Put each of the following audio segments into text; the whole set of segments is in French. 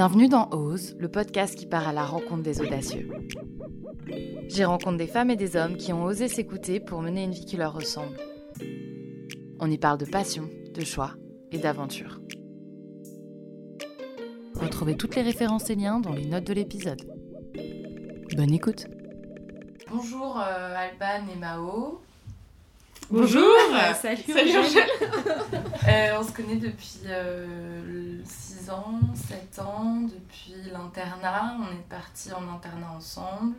Bienvenue dans Ose, le podcast qui part à la rencontre des audacieux. J'y rencontre des femmes et des hommes qui ont osé s'écouter pour mener une vie qui leur ressemble. On y parle de passion, de choix et d'aventure. Retrouvez toutes les références et liens dans les notes de l'épisode. Bonne écoute Bonjour euh, Alban et Mao. Bonjour, Salut, Salut Angèle. Euh, on se connaît depuis 6 ans, 7 ans, depuis l'internat. On est partis en internat ensemble.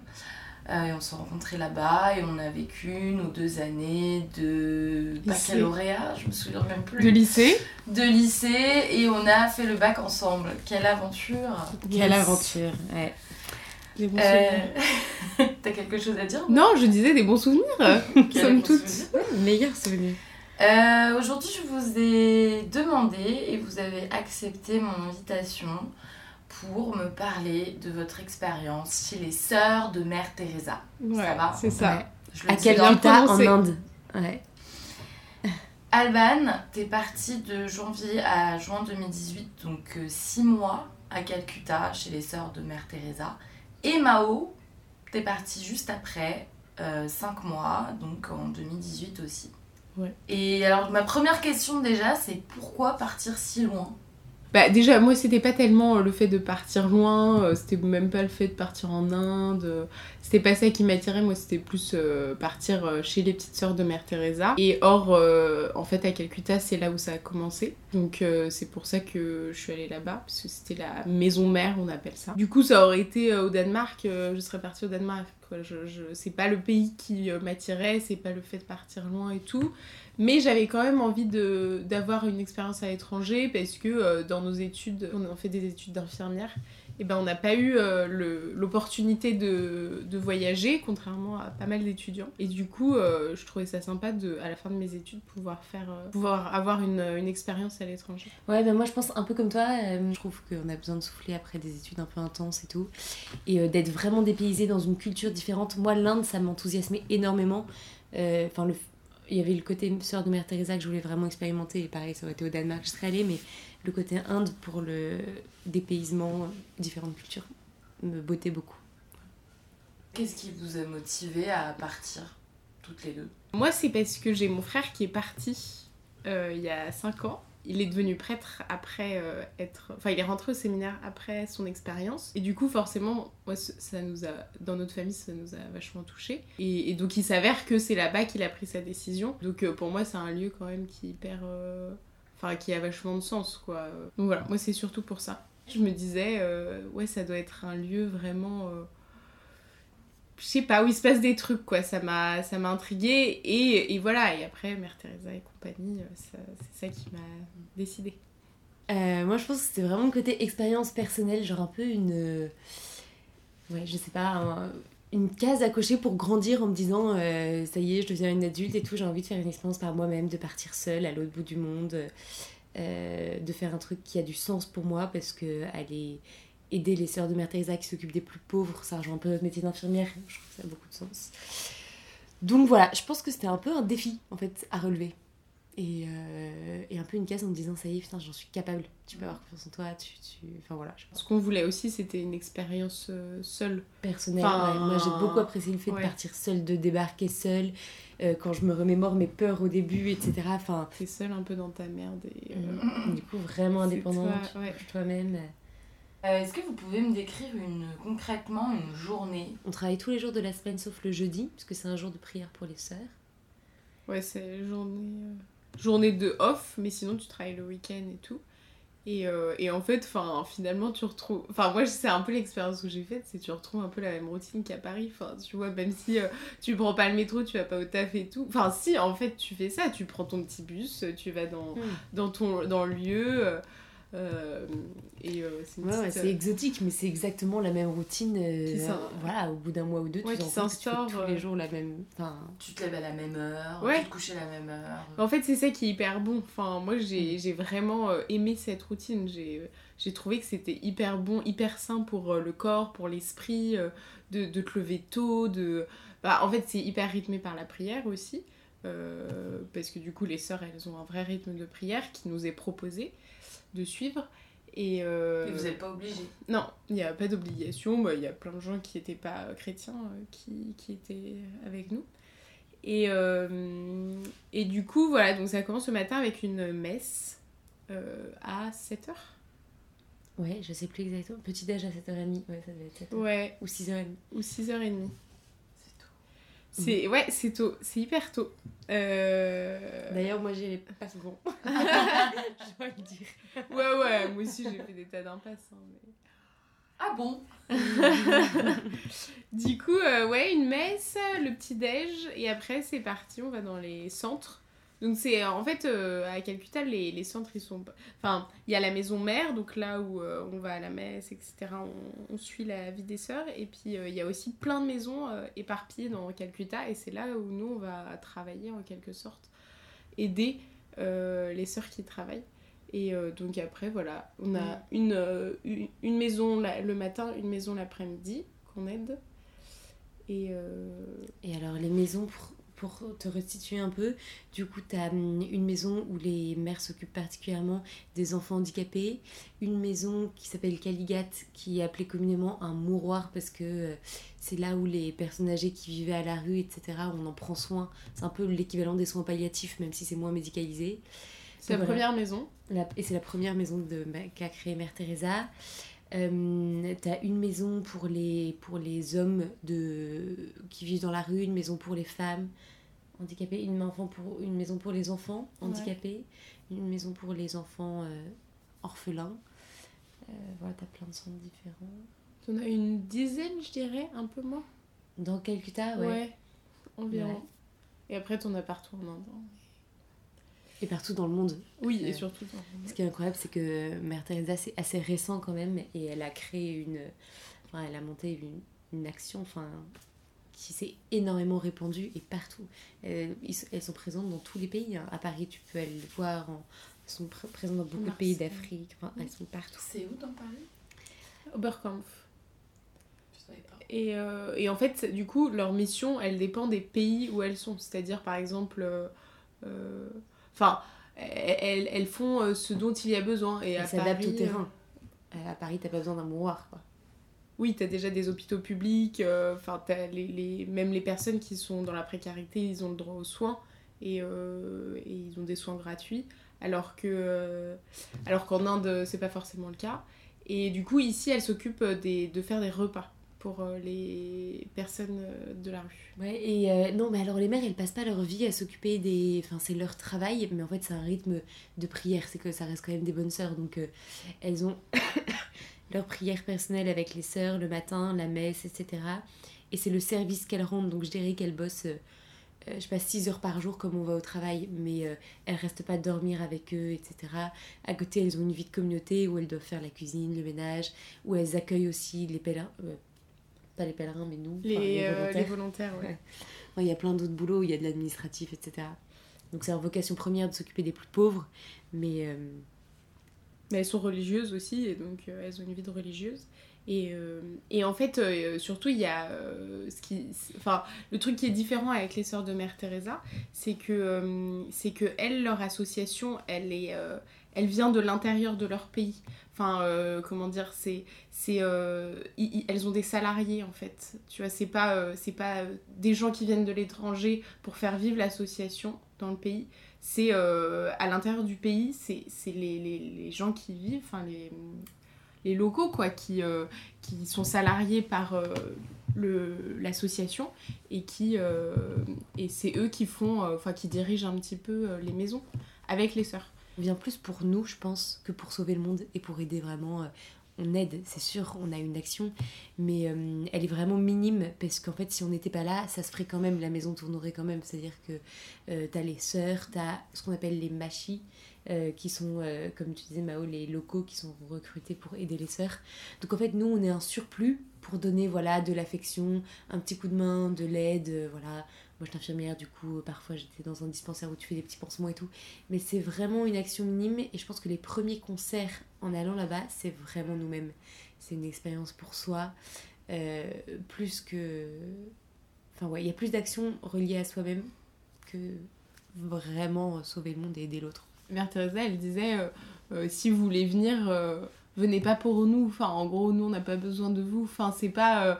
Euh, et on s'est rencontrés là-bas et on a vécu nos deux années de baccalauréat, je me souviens même plus. De lycée. de lycée et on a fait le bac ensemble. Quelle aventure Quelle Yes. aventure, ouais. Des bons Euh, souvenirs. T'as quelque chose à dire Non, je disais des bons souvenirs. Quel Somme toute. souvenir Meilleur souvenir. Euh, Aujourd'hui, je vous ai demandé et vous avez accepté mon invitation pour me parler de votre expérience chez les sœurs de Mère Teresa. Ouais, va c'est ça. Ouais. Je À état en. Inde? Ouais. Alban, t'es parti de janvier à juin 2018, donc 6 mois à Calcutta chez les sœurs de Mère Teresa. Et Mao, t'es parti juste après, 5 mois, donc en 2018 aussi. Ouais. Et alors ma première question déjà, c'est pourquoi partir si loin? Bah déjà, moi, c'était pas tellement euh, le fait de partir loin, euh, c'était même pas le fait de partir en Inde, euh, c'était pas ça qui m'attirait, moi, c'était plus partir chez les petites sœurs de Mère Teresa. Et or, en fait, à Calcutta, c'est là où ça a commencé. Donc c'est pour ça que je suis allée là-bas, parce que c'était la maison mère, on appelle ça. Du coup, ça aurait été au Danemark, je serais partie au Danemark. Je, c'est pas le pays qui euh, m'attirait, c'est pas le fait de partir loin et tout. Mais j'avais quand même envie d'avoir une expérience à l'étranger parce que euh, dans nos études, on fait des études d'infirmière, et ben on n'a pas eu euh, l'opportunité de, de voyager, contrairement à pas mal d'étudiants. Et du coup, euh, je trouvais ça sympa de, à la fin de mes études pouvoir faire, euh, pouvoir avoir une, une expérience à l'étranger. Ouais, ben moi je pense un peu comme toi, je trouve qu'on a besoin de souffler après des études un peu intenses et tout, et d'être vraiment dépaysé dans une culture différente. Moi, l'Inde, ça m'enthousiasmait énormément. Enfin. Il y avait le côté sœur de Mère Teresa que je voulais vraiment expérimenter, et pareil, ça aurait été au Danemark, je serais allée, mais le côté Inde pour le dépaysement, différentes cultures, me bottait beaucoup. Qu'est-ce qui vous a motivé à partir toutes les deux? Moi, c'est parce que j'ai mon frère qui est parti euh, il y a 5 ans. Il est devenu prêtre après euh, être. Enfin, il est rentré au séminaire après son expérience. Et du coup, forcément, moi, ça nous a. Dans notre famille, ça nous a vachement touchés. Et, et donc, il s'avère que c'est là-bas qu'il a pris sa décision. Donc, euh, pour moi, c'est un lieu quand même qui est hyper. euh, Enfin, qui a vachement de sens, quoi. Donc, voilà, moi, c'est surtout pour ça. Je me disais, euh, ouais, ça doit être un lieu vraiment. Je sais pas, où il se passe des trucs, quoi. Ça m'a, ça m'a intriguée. Et, et voilà, et après, Mère Teresa et compagnie, euh, c'est ça qui m'a décidé. Euh, moi, je pense que c'était vraiment le côté expérience personnelle, genre un peu une. euh, Ouais, je sais pas, un- une case à cocher pour grandir en me disant ça y est, je deviens une adulte et tout, j'ai envie de faire une expérience par moi-même, de partir seule à l'autre bout du monde, de faire un truc qui a du sens pour moi parce que aller aider les sœurs de Mère Teresa qui s'occupent des plus pauvres, ça rejoint un peu notre métier d'infirmière, je trouve que ça a beaucoup de sens. Donc voilà, je pense que c'était un peu un défi en fait à relever. Et, euh, et un peu une case en me disant ça y est, putain, j'en suis capable, tu peux avoir confiance en toi, tu. tu... Enfin voilà, je pense Ce qu'on voulait aussi, c'était une expérience euh, seule. personnel. Enfin, ouais. Moi j'ai beaucoup apprécié le fait ouais. de partir seule, de débarquer seule, euh, quand je me remémore mes peurs au début, etc. Enfin, T'es seule un peu dans ta merde. Et, euh, du coup, vraiment indépendante, ouais. toi-même. Euh, Est-ce que vous pouvez me décrire une, concrètement une journée? On travaille tous les jours de la semaine sauf le jeudi, parce que c'est un jour de prière pour les sœurs. Ouais, c'est journée, euh, journée de off, mais sinon tu travailles le week-end et tout. Et, euh, et en fait, enfin, finalement, tu retrouves. Enfin, moi, c'est un peu l'expérience que j'ai faite, c'est que tu retrouves un peu la même routine qu'à Paris. Enfin, tu vois, même si euh, tu prends pas le métro, tu vas pas au taf et tout. Enfin, si, en fait, tu fais ça, tu prends ton petit bus, tu vas dans, Mm. dans, ton, dans le lieu. Euh, euh, et euh, c'est Ouais, petite, c'est exotique, mais c'est exactement la même routine. euh, voilà, au bout d'un mois ou deux, Ouais, tu s'instaure, tous euh. les jours la même. Enfin, Tu te lèves à la même heure, Ouais. tu te couches à la même heure. En fait, c'est ça qui est hyper bon. Enfin, moi, j'ai j'ai vraiment euh, aimé cette routine. J'ai j'ai trouvé que c'était hyper bon, hyper sain pour euh, le corps, pour l'esprit, euh, de, de te lever tôt. De... Bah, en fait, c'est hyper rythmé par la prière aussi. euh, parce que du coup, les sœurs, elles ont un vrai rythme de prière qui nous est proposé de suivre. Et, euh, Et vous n'êtes pas obligé. Non, il n'y a pas d'obligation. Bah, Il y a plein de gens qui n'étaient pas chrétiens euh, qui, qui étaient avec nous. Et, euh, et du coup, voilà, donc ça commence ce matin avec une messe euh, à 7h. Ouais, je sais plus exactement. Petit déj à 7h30. Ouais, ça devait être 7h. Ouais, Ou 6h30. ou 6h30. C'est ouais, c'est tôt, c'est hyper tôt. Euh, D'ailleurs, moi j'ai les pas souvent. je dois le dire. Ouais, ouais, moi aussi j'ai fait des tas d'impasses. hein, mais... Ah bon? Du coup, euh, ouais, une messe, le petit déj, et après c'est parti, on va dans les centres. Donc c'est euh, en fait euh, à Calcutta les, les centres ils sont enfin il y a la maison mère donc là où euh, on va à la messe etc on, on suit la vie des sœurs. Et puis euh, il y a aussi plein de maisons éparpillées dans Calcutta. Et c'est là où nous on va travailler en quelque sorte aider les sœurs qui travaillent. Et donc après voilà on a une, euh, une, une maison la- le matin une maison l'après-midi qu'on aide. Et euh, Et alors, les maisons, pour, te restituer un peu, du coup, tu as une maison où les mères s'occupent particulièrement des enfants handicapés, une maison qui s'appelle Caligat, qui est appelée communément un mouroir parce que euh, c'est là où les personnes âgées qui vivaient à la rue, etc., on en prend soin. C'est un peu l'équivalent des soins palliatifs, même si c'est moins médicalisé. c'est la Voilà. première maison La- et c'est la première maison de, qu'a créée Mère Teresa. Euh, t'as une maison pour les, pour les hommes de, qui vivent dans la rue, une maison pour les femmes handicapées, une, enfant pour, une maison pour les enfants handicapés, une maison pour les enfants euh, orphelins. Euh, voilà, t'as plein de centres différents. on a une dizaine je dirais un peu moins Dans Calcutta, ouais. ouais, environ Ouais. et après t'en as partout en Inde hein. Et partout dans le monde. oui et Euh, surtout dans- Ce qui est incroyable, c'est que Mère Teresa, c'est assez récent quand même, et elle a créé une. Enfin, elle a monté une, une action enfin, qui s'est énormément répandue et partout. Euh, ils elles sont présentes dans tous les pays. hein. À Paris, tu peux aller le voir. en- Elles sont pr- présentes dans beaucoup de pays d'Afrique. Enfin, elles sont partout. C'est où dans Paris? Oberkampf Je savais pas. Et, euh, et en fait, du coup, leur mission, elle dépend des pays où elles sont. C'est-à-dire, par exemple, euh, euh, enfin, elles, elles font euh, ce dont il y a besoin. Et Elles s'adaptent au Paris, terrain. Euh, à Paris, t'as pas besoin d'un mouroir, quoi. Oui, t'as déjà des hôpitaux publics, euh, enfin, t'as les, les, même les personnes qui sont dans la précarité, ils ont le droit aux soins et, euh, et ils ont des soins gratuits, alors que euh, alors qu'en Inde, c'est pas forcément le cas. Et du coup, ici, elle s'occupe des, de faire des repas pour euh, les personnes euh, de la rue. Ouais, et euh, non, mais alors les mères, elles passent pas leur vie à s'occuper des. Enfin, c'est leur travail, mais en fait, c'est un rythme de prière. C'est que ça reste quand même des bonnes sœurs. Donc, elles ont leur prière personnelle avec les sœurs le matin, la messe, etc. Et c'est le service qu'elles rendent. Donc, je dirais qu'elles bossent, je sais pas, 6 heures par jour comme on va au travail, mais elles restent pas dormir avec eux, etc. À côté, elles ont une vie de communauté où elles doivent faire la cuisine, le ménage, où elles accueillent aussi les pèlerins. Pas les pèlerins, mais nous. Les, enfin, les euh, volontaires. les volontaires, ouais. Il y a plein d'autres boulots, il y a de l'administratif, etc. Donc c'est leur vocation première de s'occuper des plus pauvres, mais euh, Mais elles sont religieuses aussi, et donc euh, elles ont une vie de religieuse. Et, euh, et en fait, surtout, il y a ce qui. Enfin, le truc qui est différent avec les sœurs de Mère Teresa, c'est que, c'est que elles, leur association, elle, est, elle vient de l'intérieur de leur pays. Enfin, euh, comment dire, c'est. c'est euh, elles ont des salariés, en fait. Tu vois, c'est pas, euh, c'est pas des gens qui viennent de l'étranger pour faire vivre l'association dans le pays c'est à l'intérieur du pays, c'est les, les, les gens qui vivent, enfin les, les locaux quoi, qui, qui sont salariés par le- l'association et qui et c'est eux qui font, enfin qui dirigent un petit peu les maisons avec les sœurs. On vient plus pour nous, je pense, que pour sauver le monde et pour aider vraiment. euh, on aide, c'est sûr, on a une action, mais euh, elle est vraiment minime parce qu'en fait, si on n'était pas là, ça se ferait quand même, la maison tournerait quand même. C'est-à-dire que euh, t'as les sœurs, t'as ce qu'on appelle les machis, euh, qui sont, comme tu disais Mao, les locaux qui sont recrutés pour aider les sœurs. Donc en fait, nous, on est un surplus pour donner voilà de l'affection, un petit coup de main, de l'aide, voilà. Moi, je suis infirmière, du coup, euh, parfois j'étais dans un dispensaire où tu fais des petits pansements et tout. Mais c'est vraiment une action minime et je pense que les premiers concerts en allant là-bas, c'est vraiment nous-mêmes. C'est une expérience pour soi, euh, plus que. Enfin, ouais, il y a plus d'actions reliées à soi-même que vraiment sauver le monde et aider l'autre. Mère Teresa, elle disait euh, si vous voulez venir venez pas pour nous. Enfin, en gros, nous, on n'a pas besoin de vous. Enfin, c'est pas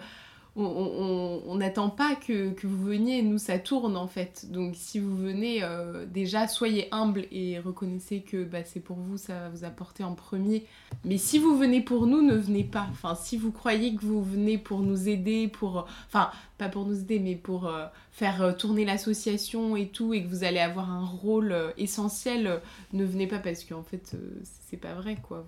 on n'attend pas que, vous veniez, nous ça tourne en fait. Donc si vous venez, euh, déjà soyez humble et reconnaissez que bah, c'est pour vous, ça va vous apporter en premier. Mais si vous venez pour nous, ne venez pas. Enfin, si vous croyez que vous venez pour nous aider, pour... Enfin, pas pour nous aider, mais pour euh, faire euh, tourner l'association et tout, et que vous allez avoir un rôle essentiel, ne venez pas parce qu'en fait, c'est pas vrai quoi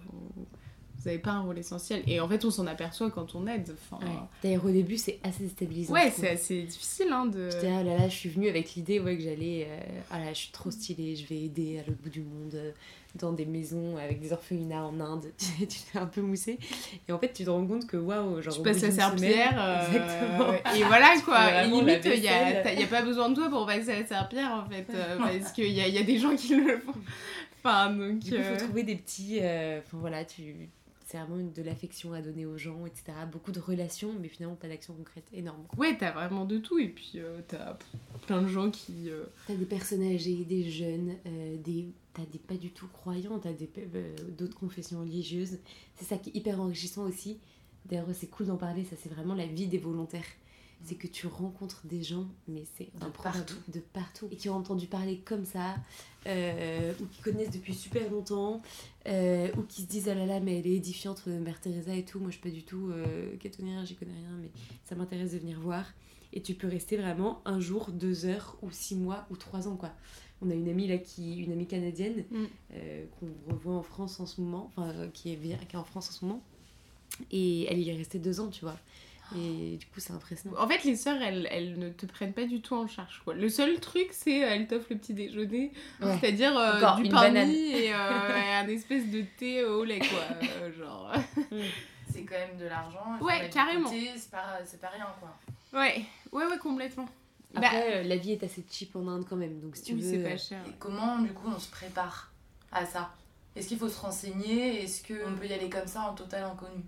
n'avez pas un rôle essentiel. Et en fait, on s'en aperçoit quand on aide. Enfin, D'ailleurs, au début, c'est assez déstabilisant. Ouais, c'est assez difficile hein, de. J'étais ah là là, je suis venue avec l'idée ouais, que j'allais. Euh, ah là, je suis trop stylée, je vais aider à l'autre bout du monde, euh, dans des maisons avec des orphelinats en Inde. tu fais un peu mousser. Et en fait, tu te rends compte que waouh, genre. Tu passes à Saint-Pierre. Euh, Exactement. Et voilà quoi. Et limite, il n'y a, a, pas besoin de toi pour passer à Saint-Pierre en fait. parce qu'il y a, y a des gens qui le font. Enfin, donc. Il faut trouver des petits. Enfin voilà, tu c'est vraiment de l'affection à donner aux gens, etc. Beaucoup de relations, mais finalement pas d'action concrète énorme. Ouais, t'as vraiment de tout, et puis euh, t'as plein de gens qui. Euh, t'as des personnes âgées, des jeunes, euh, des t'as des pas du tout croyants, t'as des d'autres confessions religieuses. C'est ça qui est hyper enrichissant aussi. D'ailleurs, c'est cool d'en parler, ça c'est vraiment la vie des volontaires c'est que tu rencontres des gens, mais c'est de partout. de partout, et qui ont entendu parler comme ça, euh, ou qui connaissent depuis super longtemps, euh, ou qui se disent ah là là, mais elle est édifiante, euh, Mère Teresa et tout. Moi, je suis pas du tout euh, j'y connais rien, mais ça m'intéresse de venir voir. Et tu peux rester vraiment un jour, deux heures, ou six mois, ou trois ans, quoi. On a une amie là qui, une amie canadienne, mm. qu'on revoit en France en ce moment, enfin qui est, qui est en France en ce moment, et elle y est restée deux ans, tu vois. Et du coup, c'est impressionnant. En fait, les sœurs, elles, elles, ne te prennent pas du tout en charge. Quoi. Le seul truc, c'est euh, elles t'offrent le petit déjeuner, c'est-à-dire euh, du pain et, euh, un espèce de thé au lait, quoi. genre. Mm. C'est quand même de l'argent. Ouais, carrément. C'est pas, pas rien, quoi. Ouais, ouais, ouais, complètement. Après, bah, la vie est assez cheap en Inde quand même, donc si tu oui, veux. c'est pas cher. Et comment, du coup, on se prépare à ça? Est-ce qu'il faut se renseigner? Est-ce qu'on peut y aller comme ça en total inconnu?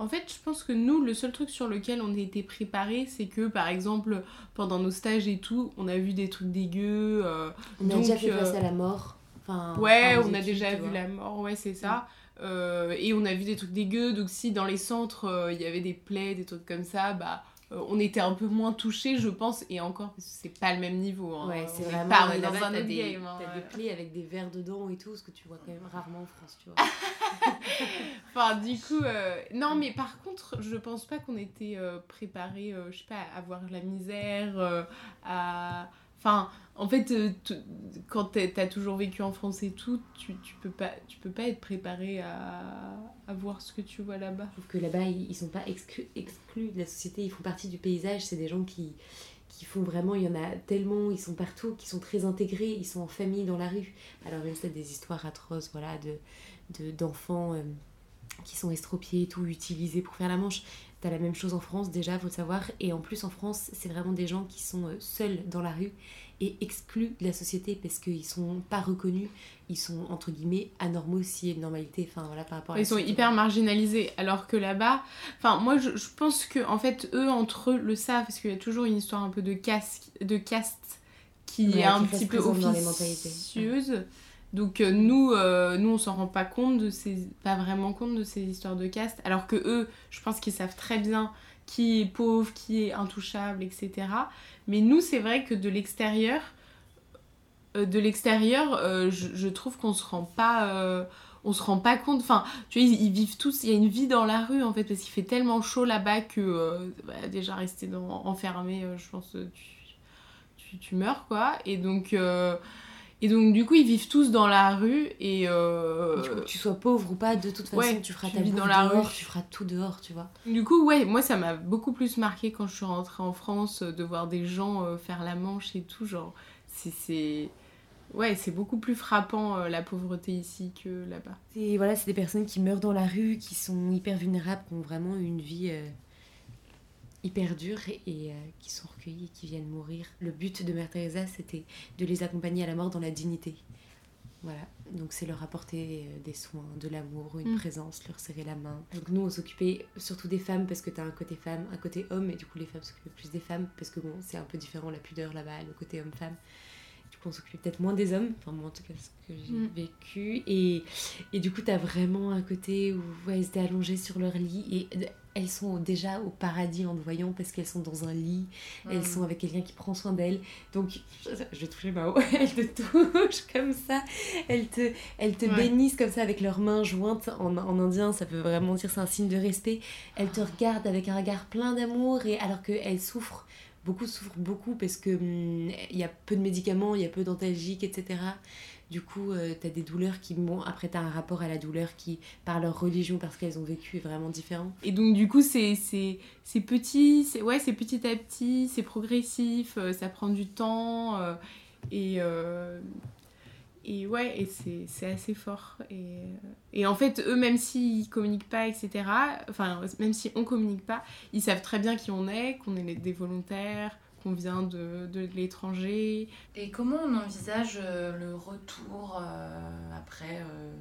En fait, je pense que nous, le seul truc sur lequel on a été préparés, c'est que par exemple, pendant nos stages et tout, on a vu des trucs dégueux. Euh, on a déjà fait face à la mort. Enfin, ouais, on a déjà vu la mort, ouais, c'est ça. Euh, et on a vu des trucs dégueux, donc si dans les centres euh, il y avait des plaies, des trucs comme ça, bah euh, on était un peu moins touchés, je pense, et encore, parce que c'est pas le même niveau. Hein. Ouais, c'est vraiment. Pas, dans un autre game. Hein, t'as des plaies avec des verres dedans et tout, ce que tu vois quand même rarement en France, tu vois. enfin, du coup, euh, non, mais par contre, je pense pas qu'on était euh, préparés, je sais pas, à voir la misère, à Enfin, en fait, euh, quand t'as toujours vécu en France et tout, tu, tu, peux, pas, tu peux pas être préparé à, à voir ce que tu vois là-bas. Je trouve que là-bas, ils, sont pas exclus, exclus de la société, ils font partie du paysage. C'est des gens qui, qui font vraiment, il y en a tellement, ils sont partout, qui sont très intégrés, ils sont en famille dans la rue. Alors, y a des histoires atroces, voilà, de d'enfants. De, qui sont estropiés et tout, utilisés pour faire la manche. T'as la même chose en France déjà, faut le savoir. Et en plus en France, c'est vraiment des gens qui sont euh, seuls dans la rue et exclus de la société parce qu'ils sont pas reconnus, ils sont entre guillemets anormaux a une normalité, enfin voilà par rapport à Ils sont hyper marginalisés. Alors que là-bas, enfin moi je, pense que en fait eux entre eux le savent. Parce qu'il y a toujours une histoire un peu de caste, de caste qui est un petit peu officieuse. Donc euh, nous, euh, nous on s'en rend pas compte de ces, pas vraiment compte de ces histoires de caste, alors que eux, je pense qu'ils savent très bien qui est pauvre, qui est intouchable, etc. Mais nous, c'est vrai que de l'extérieur, euh, de l'extérieur, je, trouve qu'on se rend pas, on se rend pas compte. Enfin, tu vois, ils, vivent tous, il y a une vie dans la rue en fait, parce qu'il fait tellement chaud là-bas que bah, déjà rester enfermé, je pense, tu, tu, meurs quoi. Et donc et donc, du coup, ils vivent tous dans la rue et. Euh... que tu sois pauvre ou pas, de toute façon, tu feras ta vie dans la rue. Tu feras tout dehors, tu vois. Du coup, ouais, moi, ça m'a beaucoup plus marqué quand je suis rentrée en France euh, de voir des gens euh, faire la manche et tout. Genre, c'est. Ouais, c'est beaucoup plus frappant euh, la pauvreté ici que là-bas. Et voilà, c'est des personnes qui meurent dans la rue, qui sont hyper vulnérables, qui ont vraiment une vie hyper durs et, euh, qui sont recueillis, qui viennent mourir. Le but de Mère Teresa, c'était de les accompagner à la mort dans la dignité. Voilà, donc c'est leur apporter euh, des soins, de l'amour, une mm. présence, leur serrer la main. Donc nous, on s'occupait surtout des femmes parce que t'as un côté femme, un côté homme, et du coup les femmes s'occupaient plus des femmes parce que bon, c'est un peu différent la pudeur là-bas, le côté homme-femme. Qu'on s'occupait peut-être moins des hommes, enfin moi en tout cas ce que j'ai Mm. vécu. Et, et du coup, t'as vraiment un côté où ouais, elles étaient allongées sur leur lit et elles sont déjà au paradis en te voyant parce qu'elles sont dans un lit, elles Mm. sont avec quelqu'un qui prend soin d'elles. Donc, je, vais toucher Mao, elles te touchent comme ça, elles te, elles te Ouais. bénissent comme ça avec leurs mains jointes. En, en indien, ça peut vraiment dire c'est un signe de respect. Elles te regardent avec un regard plein d'amour et alors qu'elles souffrent beaucoup souffrent beaucoup parce que il y a peu de médicaments, il y a peu d'antalgiques, etc. Du coup, euh, t'as des douleurs qui, bon, après t'as un rapport à la douleur qui, par leur religion, parce qu'elles ont vécu, est vraiment différent. Et donc du coup c'est petit, c'est ouais c'est petit à petit, c'est progressif, euh, ça prend du temps euh, et euh, et ouais et c'est assez fort. Et et en fait eux même s'ils communiquent pas etc enfin même si on communique pas ils savent très bien qui on est qu'on est des volontaires qu'on vient de, de l'étranger. Et comment on envisage euh, le retour euh, après euh,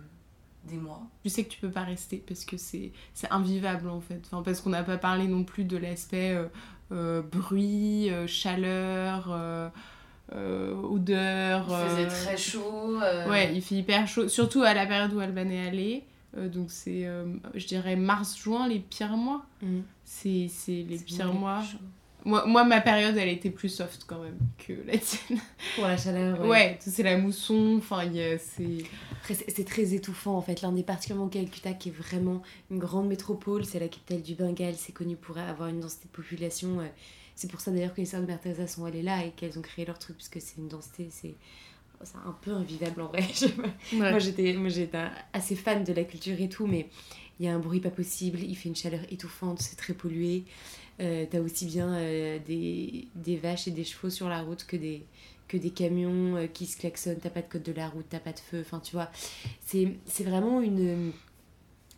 des mois? Je sais que tu peux pas rester parce que c'est invivable en fait. Enfin, parce qu'on n'a pas parlé non plus de l'aspect euh, euh, bruit, euh, chaleur, euh, odeur. Il faisait euh, très chaud. euh, Ouais, il fait hyper chaud, surtout à la période où Alban est allé. Euh, donc c'est, euh, je dirais, mars-juin, les pires mois. C'est c'est les C'est pires mois. Moi, moi, ma période, elle était plus soft quand même que la tienne. Pour la chaleur, Ouais, c'est la mousson, enfin, il y a- c'est... C'est c'est très étouffant en fait. Là, on est particulièrement Calcutta qui est vraiment une grande métropole. C'est la capitale du Bengale. C'est connu pour avoir une densité de population. euh, C'est pour ça d'ailleurs que les sœurs de Mère Teresa sont allées là et qu'elles ont créé leur truc, puisque c'est une densité, c'est un peu invivable en vrai. Ouais. Moi, j'étais assez fan de la culture et tout, mais il y a un bruit pas possible. Il fait une chaleur étouffante, c'est très pollué. Euh, T'as aussi bien euh, des, des vaches et des chevaux sur la route que des, que des camions euh, qui se klaxonnent. T'as pas de code de la route, t'as pas de feu. Enfin, tu vois, c'est c'est vraiment une.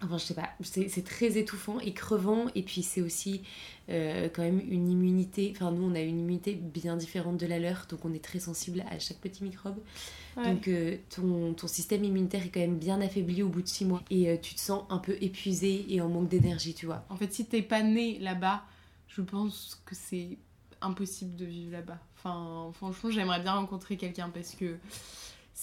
Enfin, je sais pas, c'est très étouffant et crevant. Et puis, c'est aussi euh, quand même une immunité. Enfin, nous, on a une immunité bien différente de la leur. Donc, on est très sensible à chaque petit microbe. Ouais. Donc, euh, ton, ton système immunitaire est quand même bien affaibli au bout de six mois. Et euh, tu te sens un peu épuisé et en manque d'énergie, tu vois. En fait, si t'es pas né là-bas, je pense que c'est impossible de vivre là-bas. Enfin, franchement, j'aimerais bien rencontrer quelqu'un parce que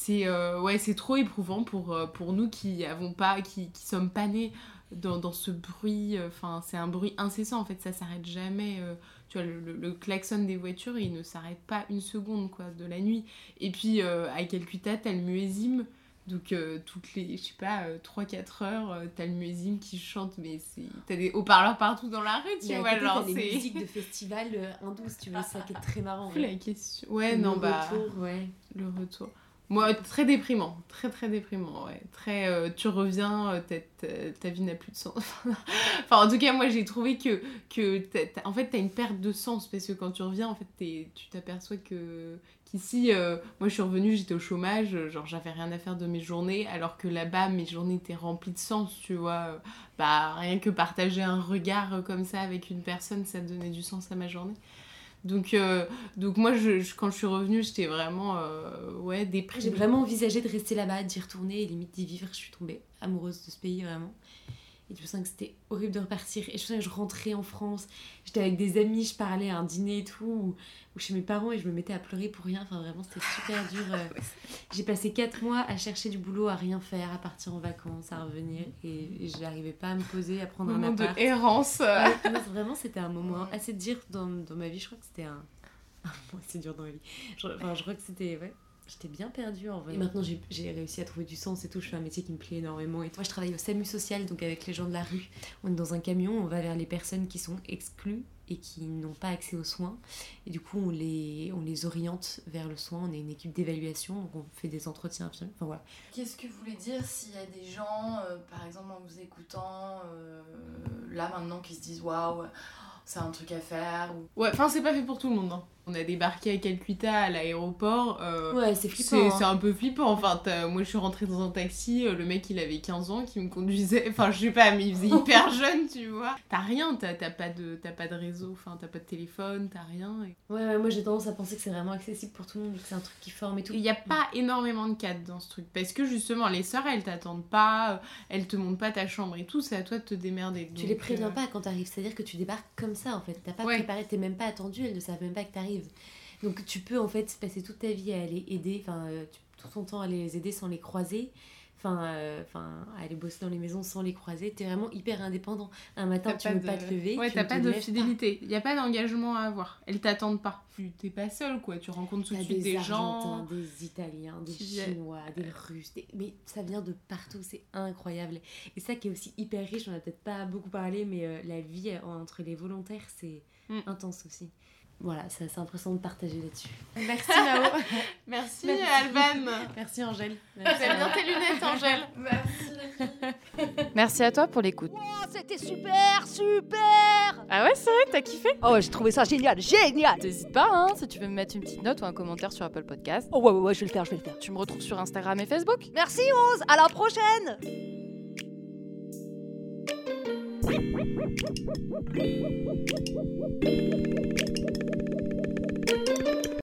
c'est euh, ouais, c'est trop éprouvant pour, euh, pour nous qui avons pas, qui, qui sommes pas nés dans, dans ce bruit. euh, Enfin, c'est un bruit incessant. En fait, ça s'arrête jamais. euh, tu vois, le, le- le klaxon des voitures, il ne s'arrête pas une seconde quoi, de la nuit. Et puis, euh, à Calcutta, t'as le muezzin. Donc, euh, toutes les, je sais pas, 3-4 heures, euh, t'as le muezzin qui chante, mais c'est... T'as des haut-parleurs partout dans la rue, tu à vois, genre, c'est... musiques de festival euh, hindous, si tu veux, ça qui est très marrant. Fou, la question. Ouais, non, Le bah... retour, ouais. Le retour. Moi, très déprimant. Très, très déprimant, ouais. Très... euh, tu reviens, euh, ta, vie n'a plus de sens. enfin, en tout cas, moi, j'ai trouvé que... que en fait, t'as une perte de sens, parce que quand tu reviens, en fait, tu t'aperçois que... Qu'ici, euh, moi je suis revenue, j'étais au chômage, genre j'avais rien à faire de mes journées, alors que là-bas mes journées étaient remplies de sens, tu vois. Bah rien que partager un regard comme ça avec une personne, ça donnait du sens à ma journée. Donc, euh, donc moi je, quand je suis revenue, j'étais vraiment euh, déprimée. J'ai vraiment envisagé de rester là-bas, d'y retourner et limite d'y vivre. Je suis tombée amoureuse de ce pays vraiment. Et je me sens que c'était horrible de repartir. Et je me sens que je rentrais en France. J'étais avec des amis, je parlais à un dîner et tout, ou, ou chez mes parents et je me mettais à pleurer pour rien. Enfin, vraiment, c'était super dur. euh. J'ai passé 4 mois à chercher du boulot, à rien faire, à partir en vacances, à revenir. Et, et je n'arrivais pas à me poser, à prendre un moment de errance. Ouais, non, vraiment, c'était un moment assez dur dans, dans ma vie. Je crois que c'était un. assez dur dans ma vie. Je, enfin, je crois que c'était. Ouais. J'étais bien perdue en vrai. Et maintenant, j'ai réussi à trouver du sens et tout. Je fais un métier qui me plaît énormément. Et moi, je travaille au SAMU social, donc avec les gens de la rue. On est dans un camion, on va vers les personnes qui sont exclues et qui n'ont pas accès aux soins. Et du coup, on les, on les oriente vers le soin. On est une équipe d'évaluation, donc on fait des entretiens. Enfin voilà. Qu'est-ce que vous voulez dire s'il y a des gens, euh, par exemple en vous écoutant, euh, là maintenant qui se disent waouh, c'est un truc à faire ou... Ouais, enfin c'est pas fait pour tout le monde. hein. On a débarqué à Calcutta à l'aéroport. euh, Ouais, c'est C'est flippant. c'est hein. un peu flippant. Enfin, moi, je suis rentrée dans un taxi. euh, Le mec, il avait 15 ans, qui me conduisait. Enfin, je sais pas, mais il faisait hyper jeune, tu vois. T'as rien, t'as pas, de- pas de réseau, enfin, t'as pas de téléphone, t'as rien. et- Ouais, ouais, moi j'ai tendance à penser que c'est vraiment accessible pour tout le monde, que c'est un truc qui forme et tout. Il n'y a pas énormément de cadres dans ce truc. Parce que justement, les sœurs, elles t'attendent pas, euh, elles te montrent pas ta chambre et tout. C'est à toi de te démerder. Tu Donc, les préviens euh, pas quand t'arrives, c'est-à-dire que tu débarques comme ça en fait. T'as pas Ouais. préparé, t'es même pas attendu, elles ne savent même pas que t'arrives. Donc tu peux en fait passer toute ta vie à aller aider, enfin euh, tout ton temps à les aider sans les croiser. Enfin, euh, enfin, à aller bosser dans les maisons sans les croiser, t'es vraiment hyper indépendant. Un matin, tu pas veux de- pas te lever. Ouais, tu t'as pas de fidélité. Il y a pas d'engagement à avoir. Elles t'attendent pas. Tu t'es pas seule, quoi. Tu rencontres tout de suite des, gens. des Italiens, des. Chinois, des Russes, des- mais ça vient de partout, c'est incroyable. Et ça qui est aussi hyper riche, on a peut-être pas beaucoup parlé, mais euh, la vie euh, entre les volontaires, c'est Mm. intense aussi. Voilà, c'est impressionnant de partager là-dessus. Merci Mao. Merci, Merci. Alban. Merci Angèle. T'aimes bien tes lunettes, Angèle Merci à toi pour l'écoute. Oh, c'était super, super Ah ouais, c'est vrai t'as kiffé Oh, ouais, j'ai trouvé ça génial, génial T'hésites pas, hein, si tu veux me mettre une petite note ou un commentaire sur Apple Podcast. Oh, ouais, ouais, ouais, je vais le faire, je vais le faire. Tu me retrouves sur Instagram et Facebook. Merci Rose, à la prochaine